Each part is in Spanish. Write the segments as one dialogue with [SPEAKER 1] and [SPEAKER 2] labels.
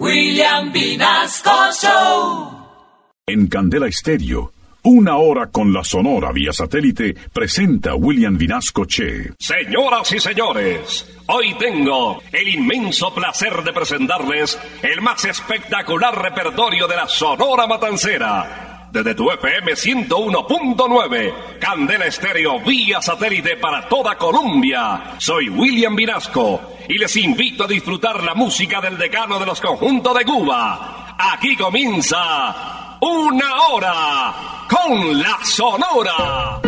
[SPEAKER 1] William Vinasco Show.
[SPEAKER 2] En Candela Estéreo, una hora con la Sonora vía satélite presenta William Vinasco Che.
[SPEAKER 3] Señoras y señores, hoy tengo el inmenso placer de presentarles el más espectacular repertorio de la Sonora Matancera. Desde tu FM 101.9, Candela Estéreo vía satélite para toda Colombia. Soy William Vinasco y les invito a disfrutar la música del decano de los conjuntos de Cuba. Aquí comienza una hora con la Sonora.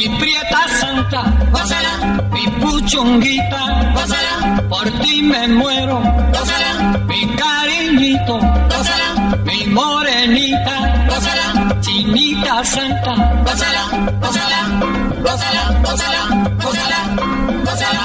[SPEAKER 4] Mi prieta santa, gózala, mi puchonguita, gózala, por ti me muero, gózala, mi cariñito, gózala, mi morenita, gózala, chinita santa, gózala, gózala, gózala, gózala, gózala, gózala.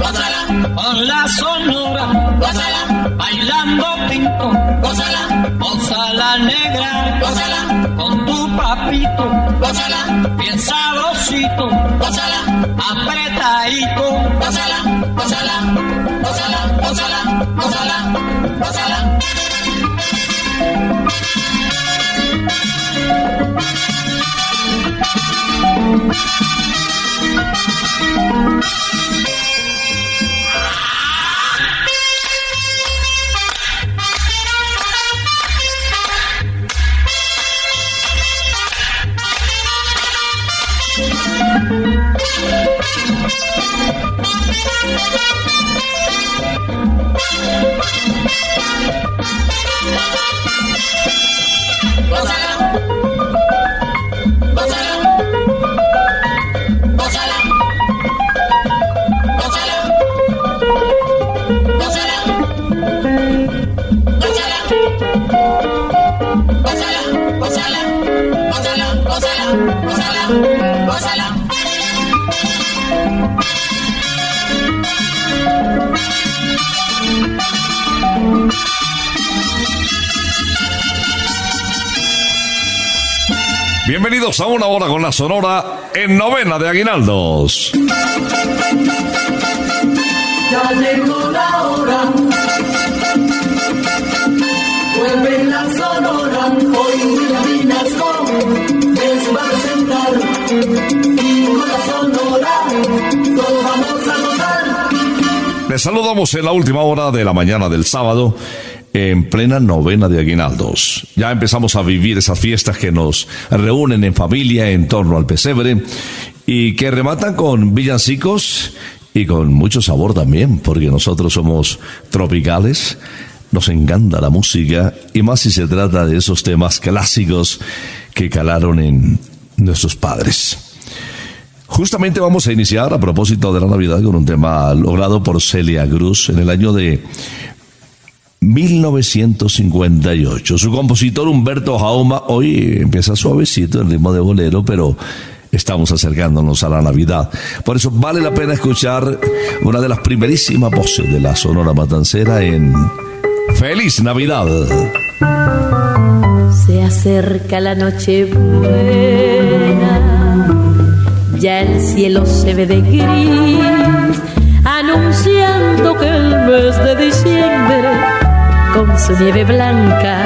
[SPEAKER 4] Gózala, con la sonora, gózala, bailando pinto, gózala, gózala negra, gózala, con tu papito, gózala, bien sabrosito, gózala, apretadito, gózala, gózala, gózala, gózala, gózala, gózala. Gózala,
[SPEAKER 3] Bienvenidos a una hora con la Sonora en novena de Aguinaldos.
[SPEAKER 1] Ya llegó la hora. Les
[SPEAKER 3] saludamos en la última hora de la mañana del sábado en plena novena de Aguinaldos. Ya empezamos a vivir esas fiestas que nos reúnen en familia en torno al pesebre y que rematan con villancicos y con mucho sabor también, porque nosotros somos tropicales, nos encanta la música y más si se trata de esos temas clásicos que calaron en nuestros padres. Justamente vamos a iniciar a propósito de la Navidad con un tema logrado por Celia Cruz en el año de 1958. Su compositor Humberto Jauma hoy empieza suavecito en ritmo de bolero, pero estamos acercándonos a la Navidad. Por eso vale la pena escuchar una de las primerísimas voces de la Sonora Matancera en Feliz Navidad.
[SPEAKER 5] Se acerca la noche ya el cielo se ve de gris, anunciando que el mes de diciembre, con su nieve blanca,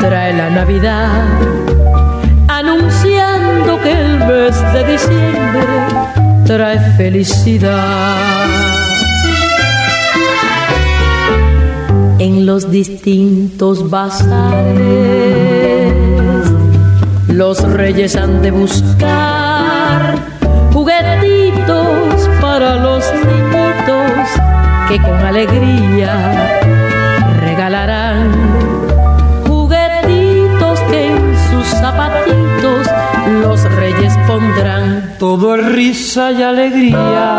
[SPEAKER 5] trae la Navidad. Anunciando que el mes de diciembre trae felicidad. En los distintos bazares, los reyes han de buscar juguetitos para los niñitos que con alegría regalarán juguetitos que en sus zapatitos los reyes pondrán.
[SPEAKER 6] Todo es risa y alegría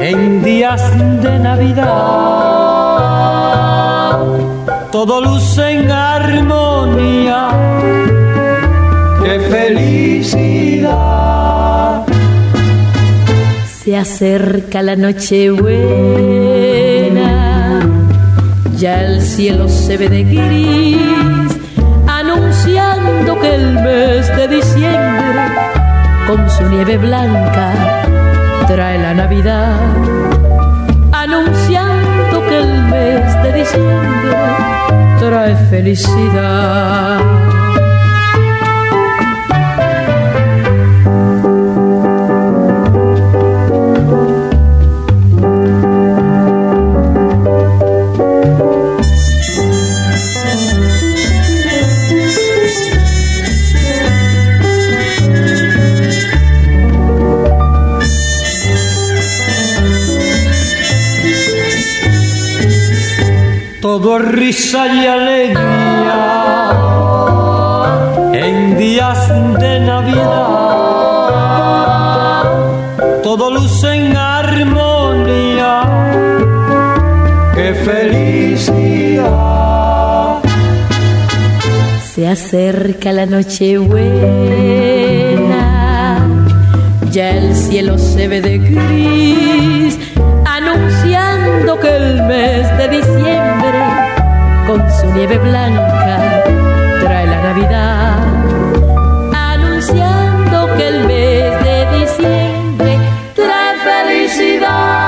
[SPEAKER 6] en días de Navidad. Todo luce en armonía. ¡Qué felicidad!
[SPEAKER 5] Se acerca la noche buena, ya el cielo se ve de gris, anunciando que el mes de diciembre, con su nieve blanca, trae la Navidad. Anunciando que el mes de diciembre trae felicidad.
[SPEAKER 6] Todo risa y alegría en días de Navidad. Todo luce en armonía. ¡Qué felicidad!
[SPEAKER 5] Se acerca la noche buena, ya el cielo se ve de gris, anunciando que el mes de diciembre, nieve blanca, trae la Navidad. Anunciando que el mes de diciembre trae felicidad.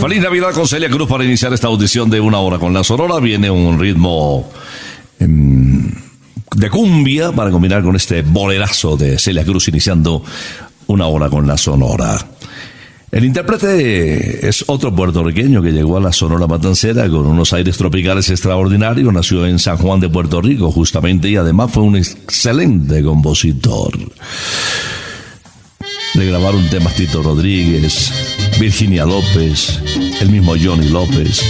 [SPEAKER 3] Feliz Navidad con Celia Cruz para iniciar esta audición de una hora con la Sonora. Viene un ritmo em, de cumbia para combinar con este bolerazo de Celia Cruz iniciando una hora con la Sonora. El intérprete es otro puertorriqueño que llegó a la Sonora Matancera con unos aires tropicales extraordinarios. Nació en San Juan de Puerto Rico, justamente, y además fue un excelente compositor. Le grabaron temas Tito Rodríguez, Virginia López, el mismo Johnny López.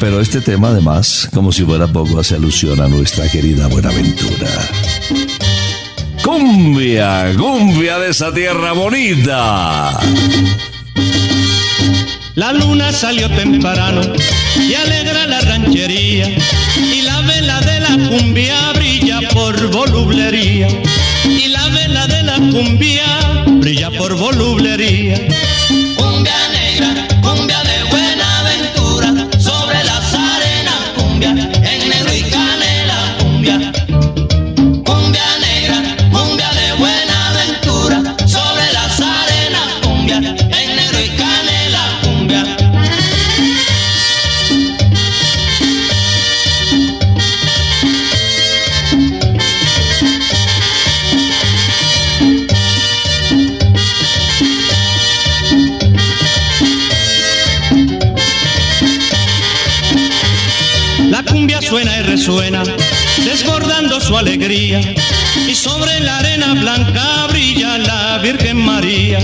[SPEAKER 3] Pero este tema, además, como si fuera poco, hace alusión a nuestra querida Buenaventura. Cumbia, cumbia de esa tierra bonita.
[SPEAKER 7] La luna salió temprano y alegra la ranchería y la vela de la cumbia brilla por volublería y la vela de la cumbia brilla por volublería. Su alegría. Y sobre la arena blanca brilla la Virgen María.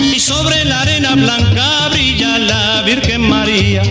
[SPEAKER 7] Y sobre la arena blanca brilla la Virgen María.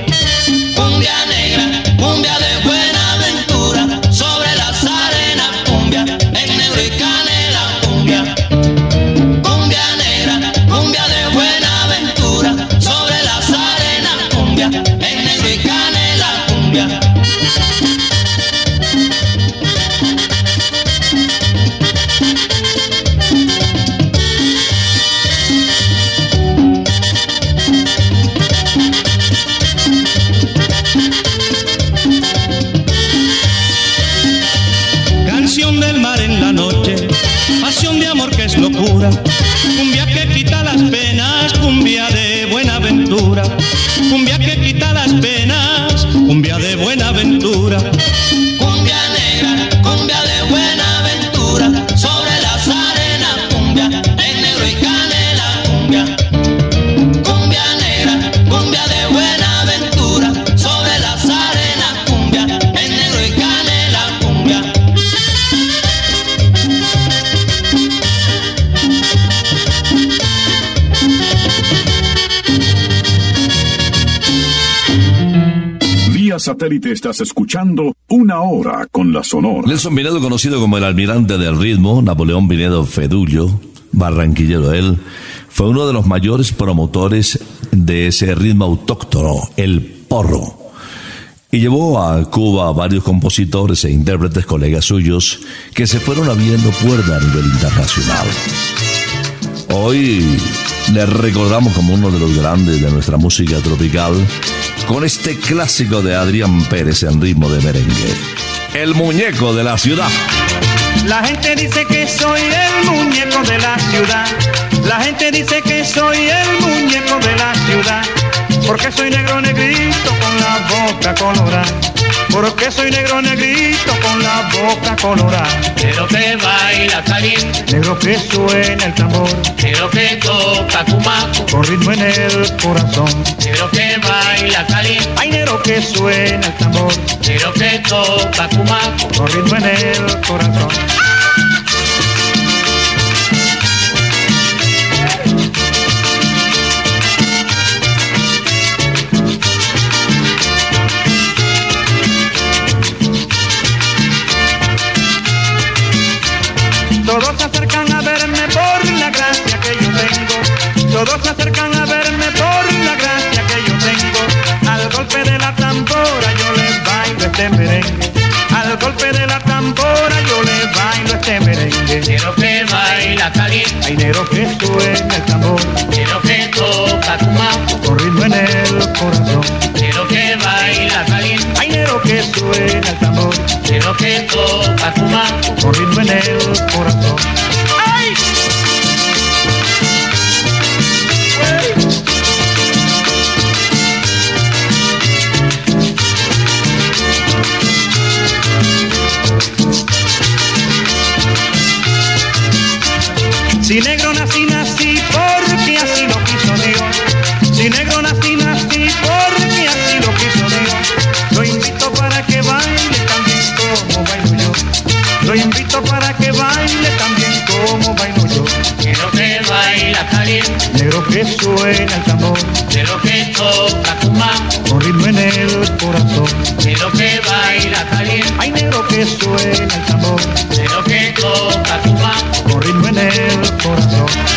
[SPEAKER 2] Satélite estás escuchando Una Hora con la Sonora.
[SPEAKER 3] Nelson Vinedo, conocido como el almirante del ritmo, Napoleón Vinedo Fedullo, barranquillero él, fue uno de los mayores promotores de ese ritmo autóctono, el porro. Y llevó a Cuba a varios compositores e intérpretes colegas suyos que se fueron abriendo puerta a nivel internacional. Hoy le recordamos como uno de los grandes de nuestra música tropical con este clásico de Adrián Pérez en ritmo de merengue. El muñeco de la ciudad.
[SPEAKER 8] La gente dice que soy el muñeco de la ciudad. La gente dice que soy el muñeco de la ciudad. Porque soy negro negrito con la boca colorada. Porque soy negro negrito con la boca colorada.
[SPEAKER 4] Negro que baila caliente,
[SPEAKER 8] Negro que suena el tambor.
[SPEAKER 4] negro que toca cumaco,
[SPEAKER 8] Con ritmo en el corazón.
[SPEAKER 4] negro que baila caliente,
[SPEAKER 8] Ay, negro que suena el tambor.
[SPEAKER 4] negro que toca cumaco.
[SPEAKER 8] Con ritmo en el corazón. Todos se acercan a verme por la gracia que yo tengo. Al golpe de la tambora yo les bailo este merengue. Al golpe de la tambora yo les bailo este merengue.
[SPEAKER 4] Negro que baila caliente,
[SPEAKER 8] Hay negro que suena el tambor.
[SPEAKER 4] negro que toca cumaco,
[SPEAKER 8] Con ritmo en el corazón.
[SPEAKER 4] negro que baila caliente,
[SPEAKER 8] Hay negro que suena el tambor.
[SPEAKER 4] negro que toca cumaco.
[SPEAKER 8] Con ritmo en el corazón.
[SPEAKER 4] Caliente,
[SPEAKER 8] Negro que suena el tambor,
[SPEAKER 4] negro que toca cumaco,
[SPEAKER 8] con ritmo en el corazón.
[SPEAKER 4] negro que baila caliente,
[SPEAKER 8] Hay negro que suena el tambor,
[SPEAKER 4] negro que toca cumaco.
[SPEAKER 8] con ritmo en el corazón.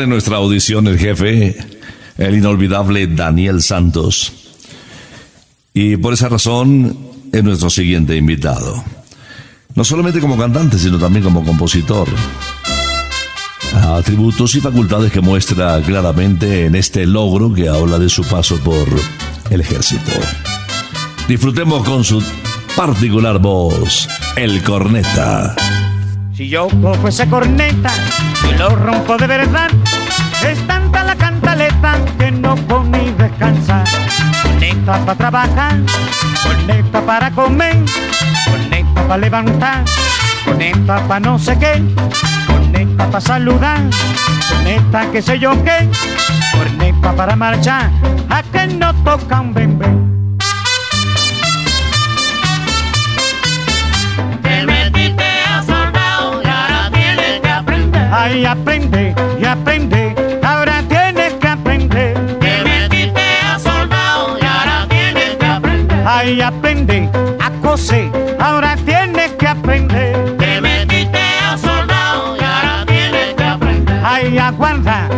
[SPEAKER 8] En
[SPEAKER 3] nuestra audición el jefe, el inolvidable Daniel Santos. Y por esa razón es nuestro siguiente invitado. No solamente como cantante, sino también como compositor. Atributos y facultades que muestra claramente en este logro que habla de su paso por el ejército. Disfrutemos con su particular voz, el corneta.
[SPEAKER 8] Si yo cojo esa corneta y lo rompo de verdad, es tanta la cantaleta que no puedo ni descansar. Corneta para trabajar, corneta para comer, corneta para levantar, corneta para no sé qué, corneta para saludar, corneta que sé yo qué, corneta para marchar, a que no toca un bembé. Ay, aprende y aprende, ahora tienes que aprender.
[SPEAKER 4] Te metiste a soldado y ahora tienes que aprender.
[SPEAKER 8] Ay, aprende a coser, ahora tienes que aprender.
[SPEAKER 4] Te metiste a soldado y ahora tienes que aprender.
[SPEAKER 8] Ay, aguarda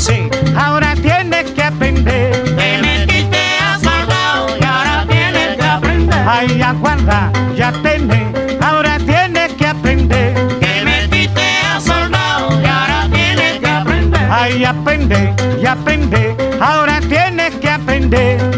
[SPEAKER 8] coser, ahora tienes que aprender.
[SPEAKER 4] Te metiste a soldado y ahora tienes que aprender.
[SPEAKER 8] Ay, aguarda, ya tenés, ahora tienes que aprender.
[SPEAKER 4] Te metiste a soldado y ahora tienes que aprender.
[SPEAKER 8] Ay, aprende, y aprende, ahora tienes que aprender.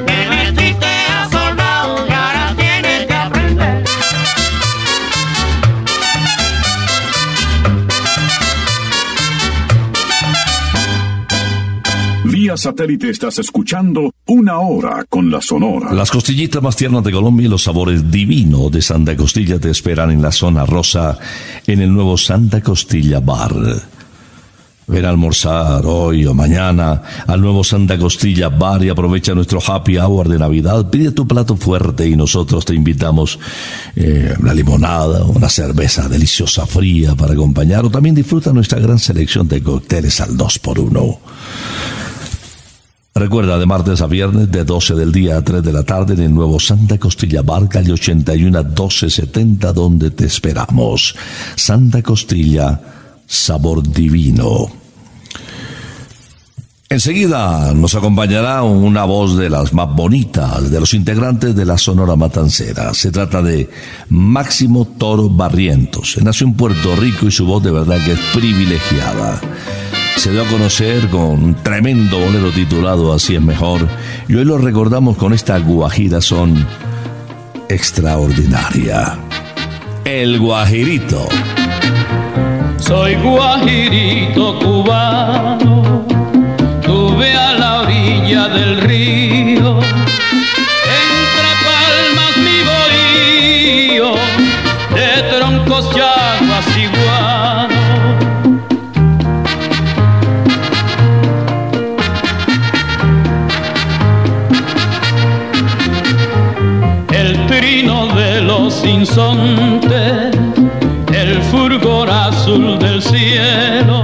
[SPEAKER 2] Satélite estás escuchando Una Hora con la Sonora.
[SPEAKER 3] Las costillitas más tiernas de Colombia y los sabores divinos de Santa Costilla te esperan en la zona rosa en el nuevo Santa Costilla Bar. Ven a almorzar hoy o mañana al nuevo Santa Costilla Bar y aprovecha nuestro happy hour de Navidad. Pide tu plato fuerte y nosotros te invitamos eh, una limonada, una cerveza deliciosa fría para acompañar o también disfruta nuestra gran selección de cócteles al 2 por 1 Recuerda, de martes a viernes, de 12 del día a 3 de la tarde, en el nuevo Santa Costilla Bar, calle 81 a 1270, donde te esperamos. Santa Costilla, sabor divino. Enseguida nos acompañará una voz de las más bonitas de los integrantes de la Sonora Matancera. Se trata de Máximo Toro Barrientos. Nació en Puerto Rico y su voz de verdad que es privilegiada se dio a conocer con un tremendo bolero titulado Así es mejor y hoy lo recordamos con esta guajira son extraordinaria. El guajirito.
[SPEAKER 9] Soy guajirito cubano, tuve a la orilla del río, entre palmas mi bohío, de troncos yaguas del cielo,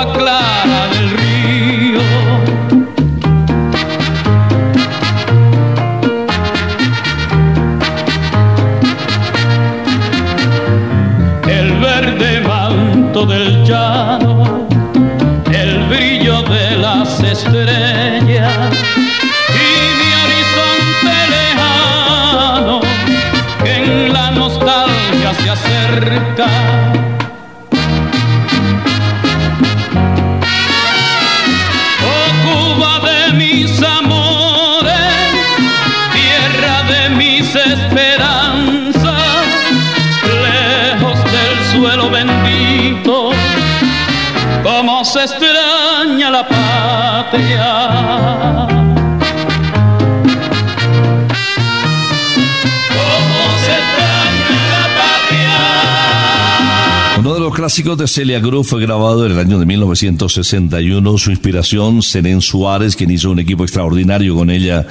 [SPEAKER 9] aclara del río.
[SPEAKER 3] Uno de Celia Cruz fue grabado en el año de 1961. Su inspiración, Zenén Suárez, quien hizo un equipo extraordinario con ella,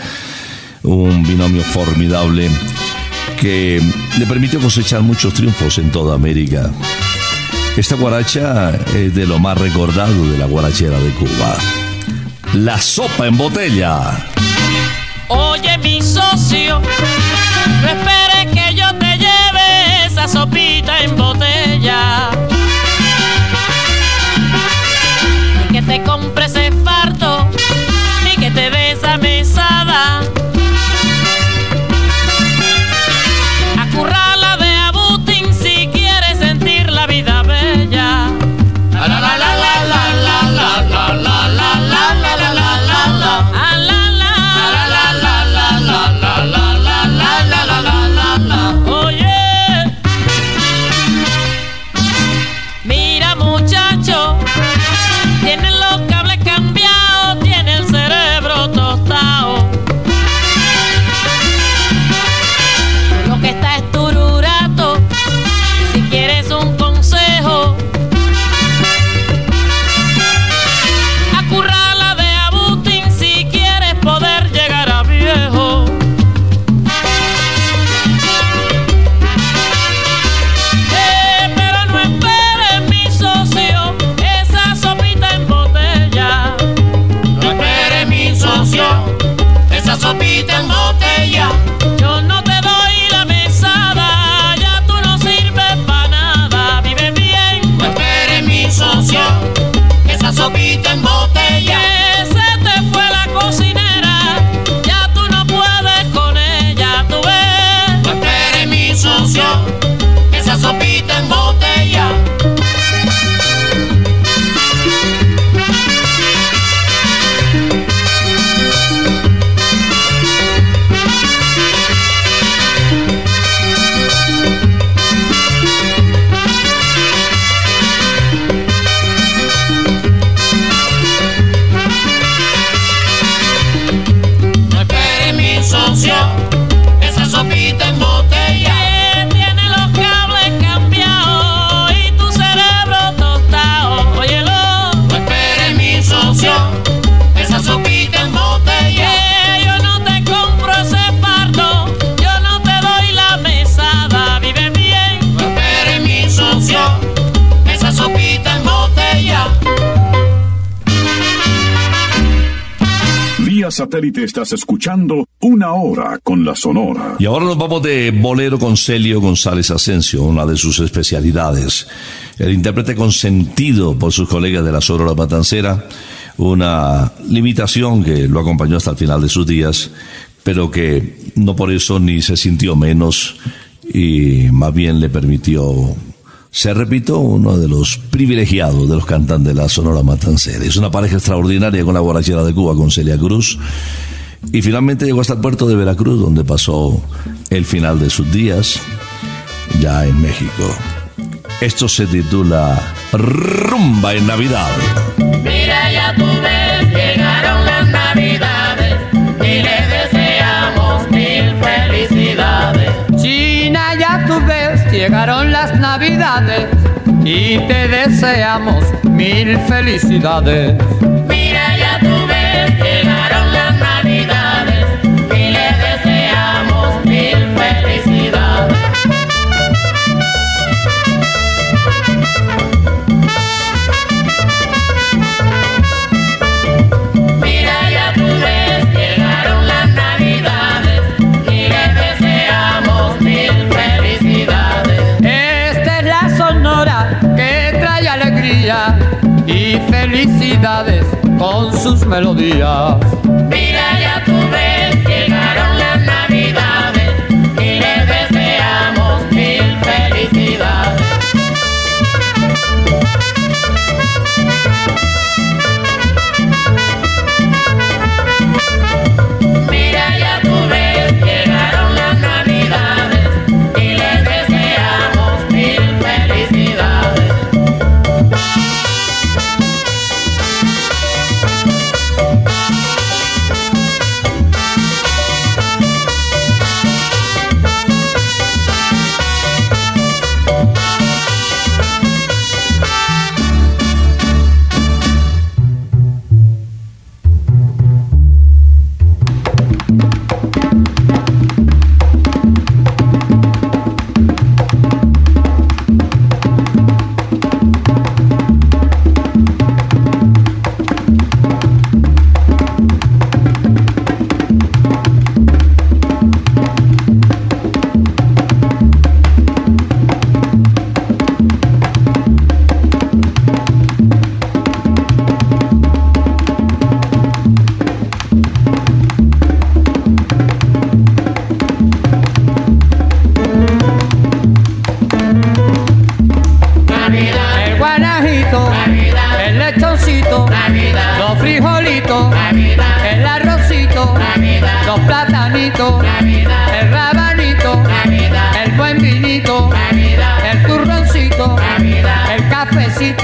[SPEAKER 3] un binomio formidable que le permitió cosechar muchos triunfos en toda América. Esta guaracha es de lo más recordado de la guarachera de Cuba. La sopa en botella.
[SPEAKER 10] Oye, mi socio, no esperes que yo te lleve esa sopita en botella. Te compre ese fardo, ni que te dé esa
[SPEAKER 2] satélite estás escuchando Una Hora con la Sonora.
[SPEAKER 3] Y ahora nos vamos de bolero con Celio González Asensio, una de sus especialidades. El intérprete consentido por sus colegas de la Sonora Matancera, una limitación que lo acompañó hasta el final de sus días, pero que no por eso ni se sintió menos y más bien le permitió se repito, uno de los privilegiados de los cantantes de la Sonora Matancera. Es una pareja extraordinaria con la borrachera de Cuba, con Celia Cruz. Y finalmente llegó hasta el puerto de Veracruz, donde pasó el final de sus días, ya en México. Esto se titula Rumba en Navidad.
[SPEAKER 10] Mira, ya llegaron las navidades y
[SPEAKER 6] te deseamos mil felicidades.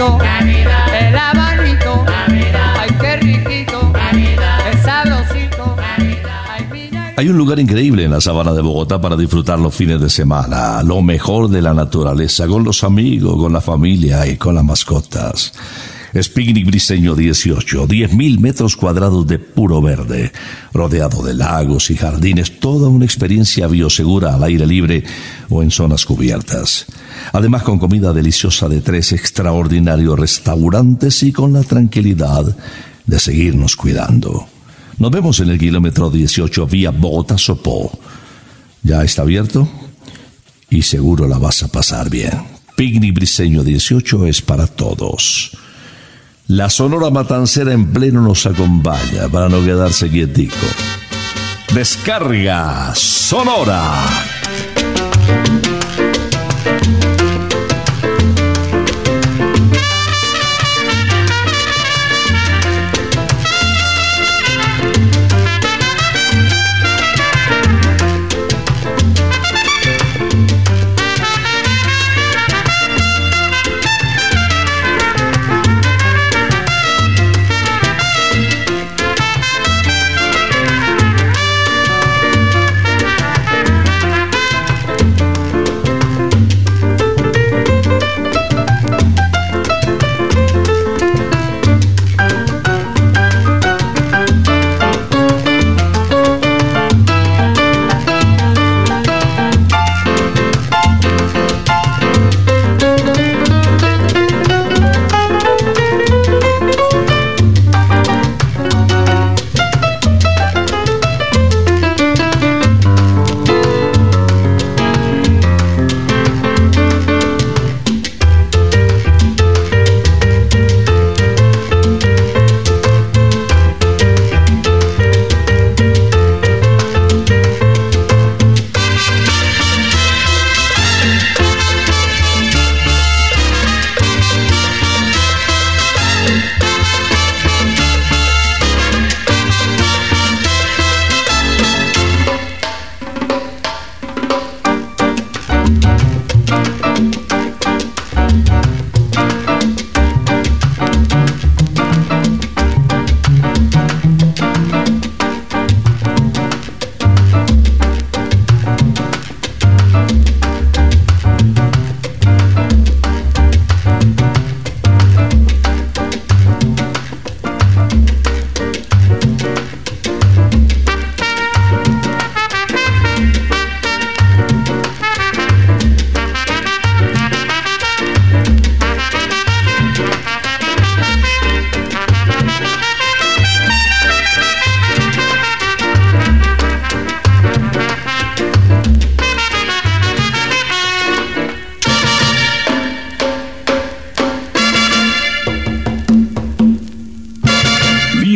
[SPEAKER 6] El.
[SPEAKER 3] Hay un lugar increíble en la sabana de Bogotá para disfrutar los fines de semana, lo mejor de la naturaleza, con los amigos, con la familia y con las mascotas. Es Picnic Briseño 18, 10.000 metros cuadrados de puro verde, rodeado de lagos y jardines, toda una experiencia biosegura al aire libre o en zonas cubiertas. Además con comida deliciosa de tres extraordinarios restaurantes y con la tranquilidad de seguirnos cuidando. Nos vemos en el kilómetro 18 vía Bogotá-Sopó. Ya está abierto y seguro la vas a pasar bien. Picnic Briseño 18 es para todos. La Sonora Matancera en pleno nos acompaña para no quedarse quietico. Descarga Sonora.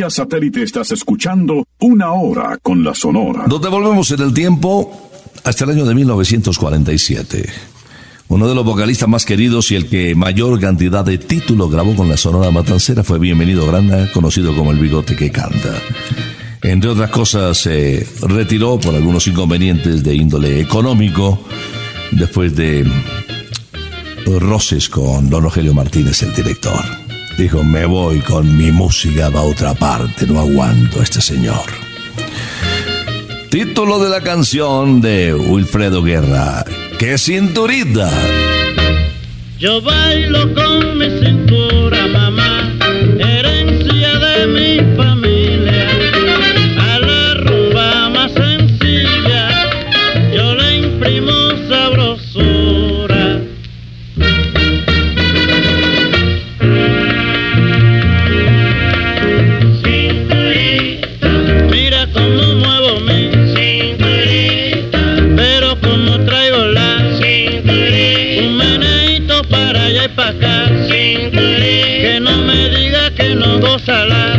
[SPEAKER 2] Satélite estás escuchando Una Hora con la Sonora.
[SPEAKER 3] Nos devolvemos en el tiempo hasta el año de 1947. Uno de los vocalistas más queridos y el que mayor cantidad de títulos grabó con la Sonora Matancera fue Bienvenido Granda, conocido como el bigote que canta. Entre otras cosas, se retiró por algunos inconvenientes de índole económico después de roces con don Rogelio Martínez, el director. Dijo, me voy con mi música a otra parte, no aguanto a este señor. Título de la canción de Wilfredo Guerra, ¡Qué cinturita!
[SPEAKER 11] Yo bailo con mi cintura, no goza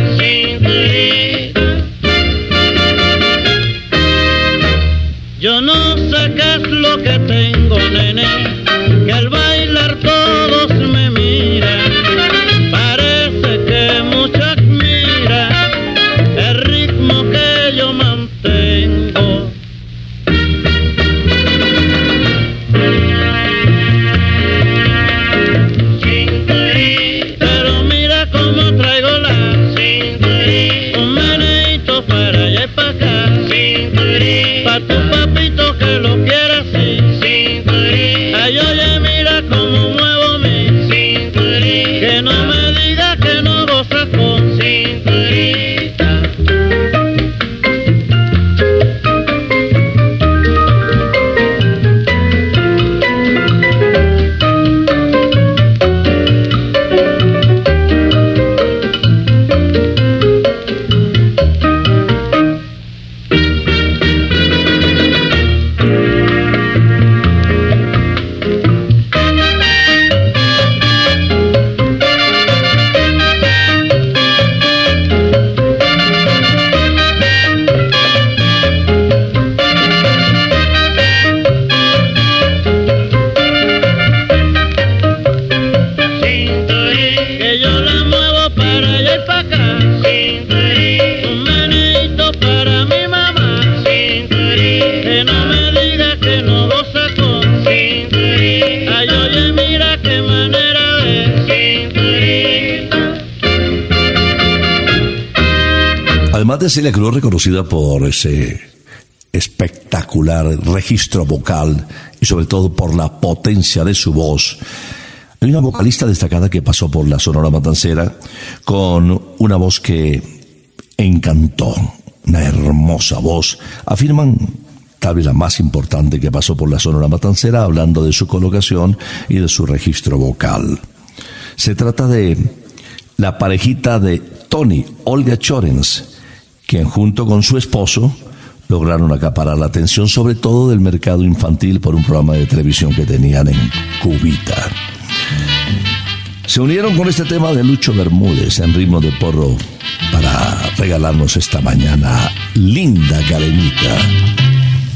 [SPEAKER 11] De
[SPEAKER 3] Celia Cruz, reconocida por ese espectacular registro vocal y sobre todo por la potencia de su voz, hay una vocalista destacada que pasó por la Sonora Matancera con una voz que encantó, una hermosa voz. Afirman tal vez la más importante que pasó por la Sonora Matancera, hablando de su colocación y de su registro vocal. Se trata de la parejita de Tony, Olga Chorens, quien junto con su esposo lograron acaparar la atención sobre todo del mercado infantil por un programa de televisión que tenían en Cubita. Se unieron con este tema de Lucho Bermúdez en ritmo de porro para regalarnos esta mañana linda calenita.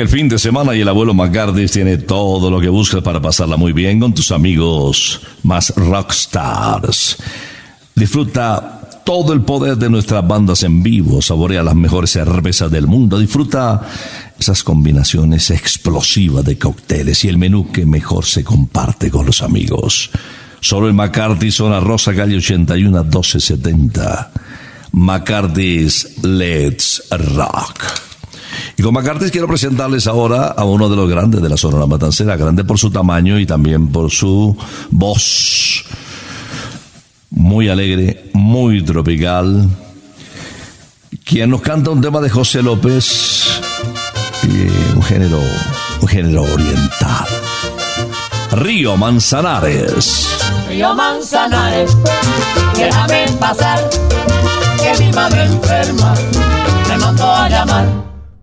[SPEAKER 3] El fin de semana y el abuelo McCarthy tiene todo lo que buscas para pasarla muy bien con tus amigos más rockstars. Disfruta todo el poder de nuestras bandas en vivo, saborea las mejores cervezas del mundo, disfruta esas combinaciones explosivas de cócteles y el menú que mejor se comparte con los amigos. Solo en McCarthy, zona Rosa, calle 81 1270. McCarthy's Let's Rock. Y con McCarthy quiero presentarles ahora a uno de los grandes de la Sonora Matancera, grande por su tamaño y también por su voz. Muy alegre, muy tropical. Quien nos canta un tema de José López, un género, un género oriental. Río Manzanares.
[SPEAKER 6] Río Manzanares, déjame pasar, que mi madre enferma me mandó a llamar.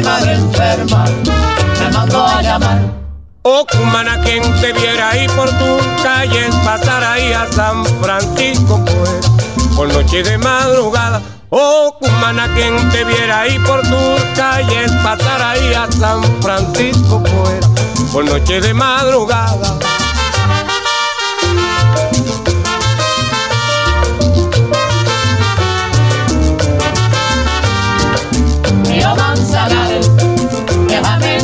[SPEAKER 6] madre enferma me mandó a llamar.
[SPEAKER 12] Oh, cumana, quien te viera ahí por tus calles, pasar ahí a San Francisco, pues, por noche de madrugada. Oh, cumana, quien te viera ahí por tus calles, pasar ahí a San Francisco, pues, por noche de madrugada.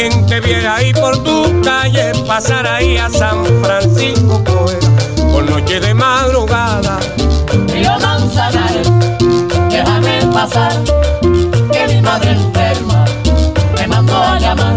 [SPEAKER 12] Quien te viera ahí por tu calle, pasar ahí a San Francisco, pues, por noche de madrugada.
[SPEAKER 6] Río Manzanares, déjame pasar, que mi madre enferma me mandó a llamar.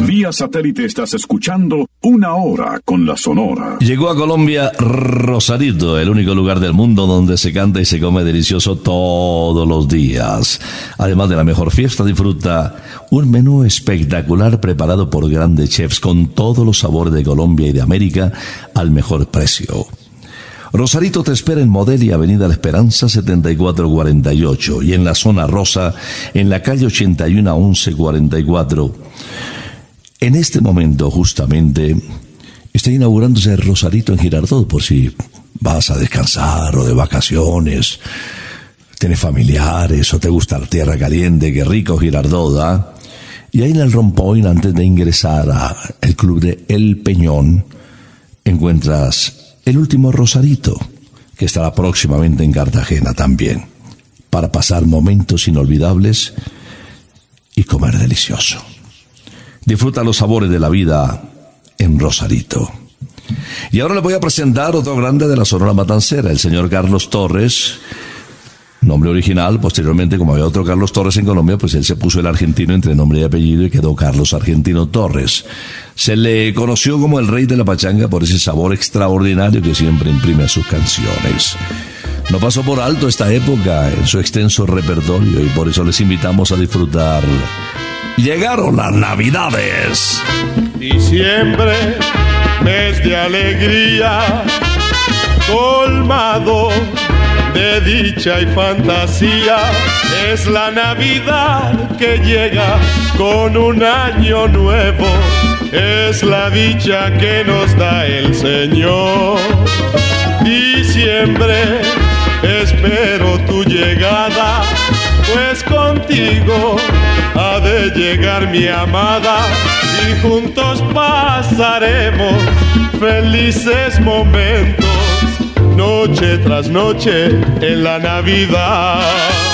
[SPEAKER 2] Vía satélite estás escuchando Una Hora con la Sonora.
[SPEAKER 3] Llegó a Colombia Rosarito, el único lugar del mundo donde se canta y se come delicioso todos los días. Además de la mejor fiesta, disfruta un menú espectacular preparado por grandes chefs con todos los sabores de Colombia y de América al mejor precio. Rosarito te espera en Model y Avenida La Esperanza 7448 y en la zona rosa en la calle 81 1144. En este momento justamente está inaugurándose Rosarito en Girardot por si vas a descansar o de vacaciones, tienes familiares o te gusta la tierra caliente, qué rico Girardot, ¿ah? Y ahí en el Rompoint, antes de ingresar al club de El Peñón, encuentras el último Rosarito, que estará próximamente en Cartagena también, para pasar momentos inolvidables y comer delicioso. Disfruta los sabores de la vida en Rosarito. Y ahora le voy a presentar otro grande de la Sonora Matancera, el señor Carlos Torres, nombre original. Posteriormente, como había otro Carlos Torres en Colombia, pues él se puso el argentino entre nombre y apellido y quedó Carlos Argentino Torres. Se le conoció como el rey de la pachanga por ese sabor extraordinario que siempre imprime a sus canciones. No pasó por alto esta época en su extenso repertorio y por eso les invitamos a disfrutar. Llegaron las Navidades.
[SPEAKER 13] Diciembre, mes de alegría, colmado de dicha y fantasía. Es la Navidad que llega con un año nuevo. Es la dicha que nos da el Señor. Diciembre, espero tu llegada, pues contigo llegar mi amada y juntos pasaremos felices momentos noche tras noche en la Navidad.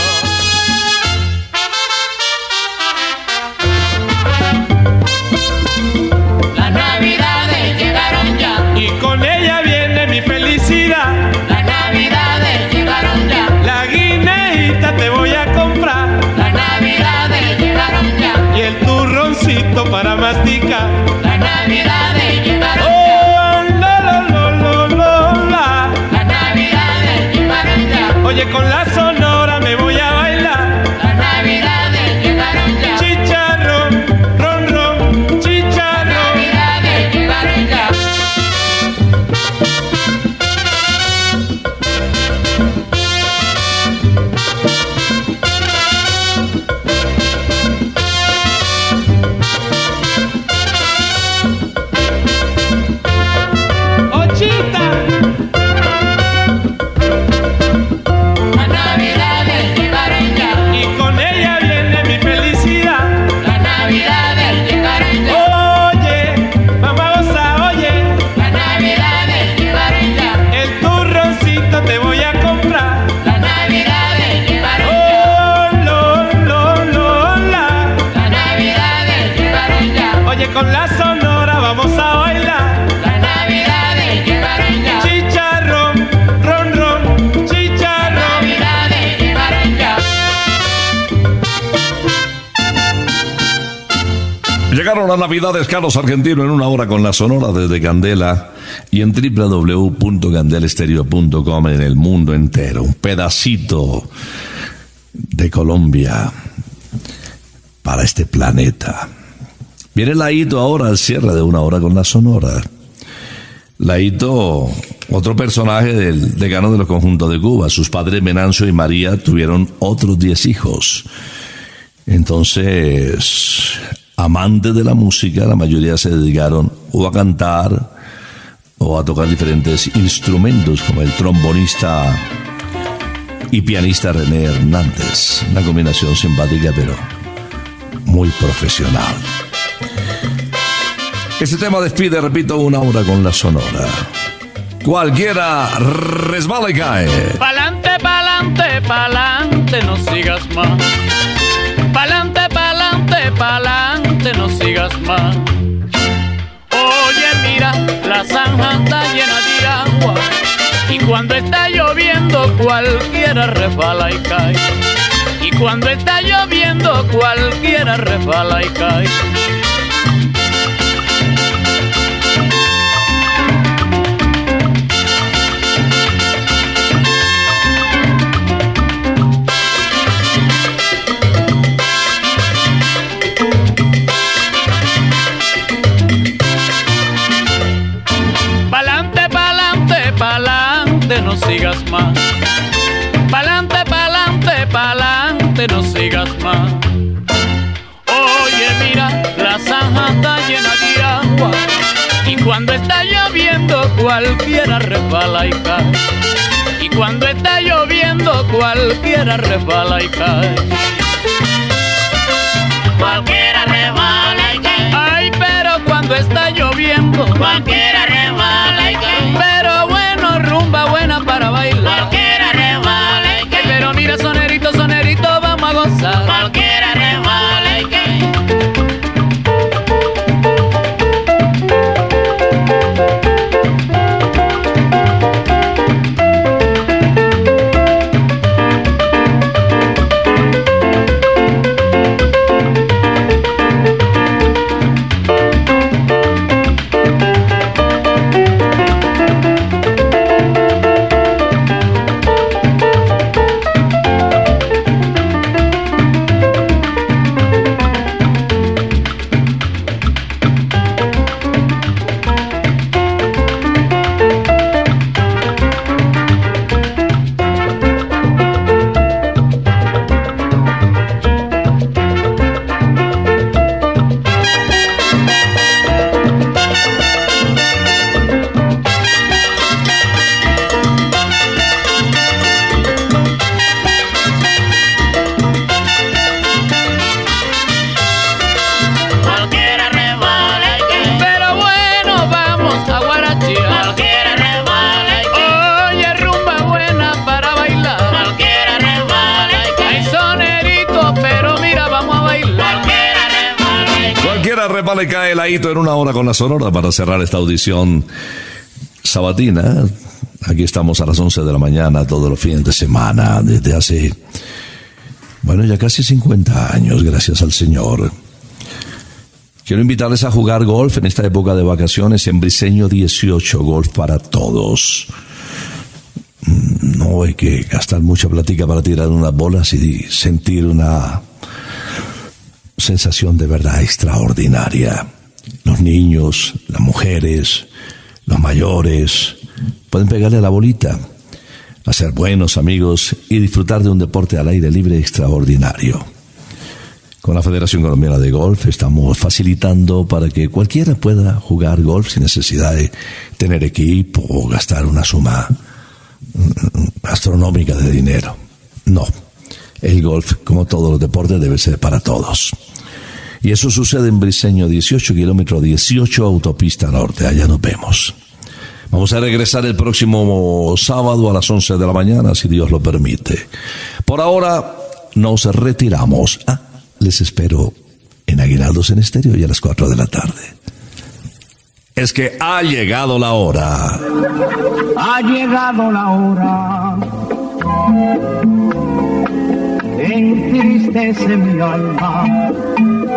[SPEAKER 14] Las Navidades,
[SPEAKER 3] Carlos Argentino, en una hora con la Sonora desde Candela y en www.candelestereo.com en el mundo entero. Un pedacito de Colombia para este planeta. Viene Laito ahora al cierre de una hora con la Sonora. Laito, otro personaje del decano de los conjuntos de Cuba. Sus padres Menancio y María tuvieron otros diez hijos. Entonces, amantes de la música, la mayoría se dedicaron o a cantar o a tocar diferentes instrumentos, como el trombonista y pianista René Hernández. Una combinación simpática, pero muy profesional. Este tema despide, repito, una hora con la sonora. Cualquiera resbala y cae.
[SPEAKER 6] Pa'lante, pa'lante, pa'lante, no sigas más. Pa'lante, pa'lante, pa'lante, no sigas más. Oye, mira, la zanja está llena de agua. Y cuando está lloviendo, cualquiera resbala y cae. Y cuando está lloviendo, cualquiera resbala y cae.
[SPEAKER 10] Cualquiera resbala y cae. Y cuando está lloviendo, cualquiera resbala y cae.
[SPEAKER 6] Cualquiera resbala y cae.
[SPEAKER 10] Ay, pero cuando está lloviendo,
[SPEAKER 6] Cualquiera resbala y cae.
[SPEAKER 10] pero bueno, rumba buena para bailar.
[SPEAKER 6] Cualquiera resbala y cae.
[SPEAKER 10] Pero mira, sonerito,
[SPEAKER 3] con la sonora para cerrar esta audición sabatina. Aquí estamos a las 11 de la mañana todos los fines de semana desde hace, bueno, ya casi 50 años, gracias al Señor. Quiero invitarles a jugar golf en esta época de vacaciones en Briseño 18, golf para todos. Mm, No hay que gastar mucha platica para tirar unas bolas y sentir una sensación de verdad extraordinaria. Niños, las mujeres, los mayores pueden pegarle la bolita, hacer buenos amigos y disfrutar de un deporte al aire libre extraordinario. Con la Federación Colombiana de Golf estamos facilitando para que cualquiera pueda jugar golf sin necesidad de tener equipo o gastar una suma mm, astronómica de dinero. No, el golf, como todos los deportes, debe ser para todos. Y eso sucede en Briseño 18, kilómetro 18, autopista norte. Allá nos vemos. Vamos a regresar el próximo sábado a las 11 de la mañana, si Dios lo permite. Por ahora nos retiramos. Ah, les espero en Aguinaldos en Estéreo y a las 4 de la tarde. Es que ha llegado la hora.
[SPEAKER 1] Ha llegado la hora. Entristece mi alma.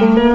[SPEAKER 4] Gózala,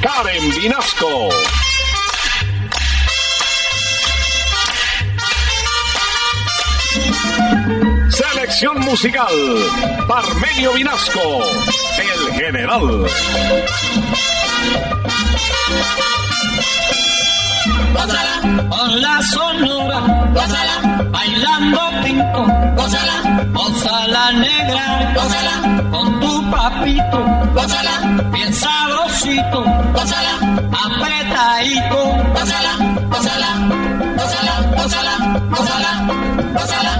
[SPEAKER 15] Karen Vinasco. Selección musical, Parmenio Vinasco, el general.
[SPEAKER 4] Gózala, con la sonora, gózala, bailando pinto, gózala, gózala negra, gózala, con tu papito, gózala, bien sabrosito, gózala, apretadito, gózala, gózala, gózala, gózala, gózala, gózala.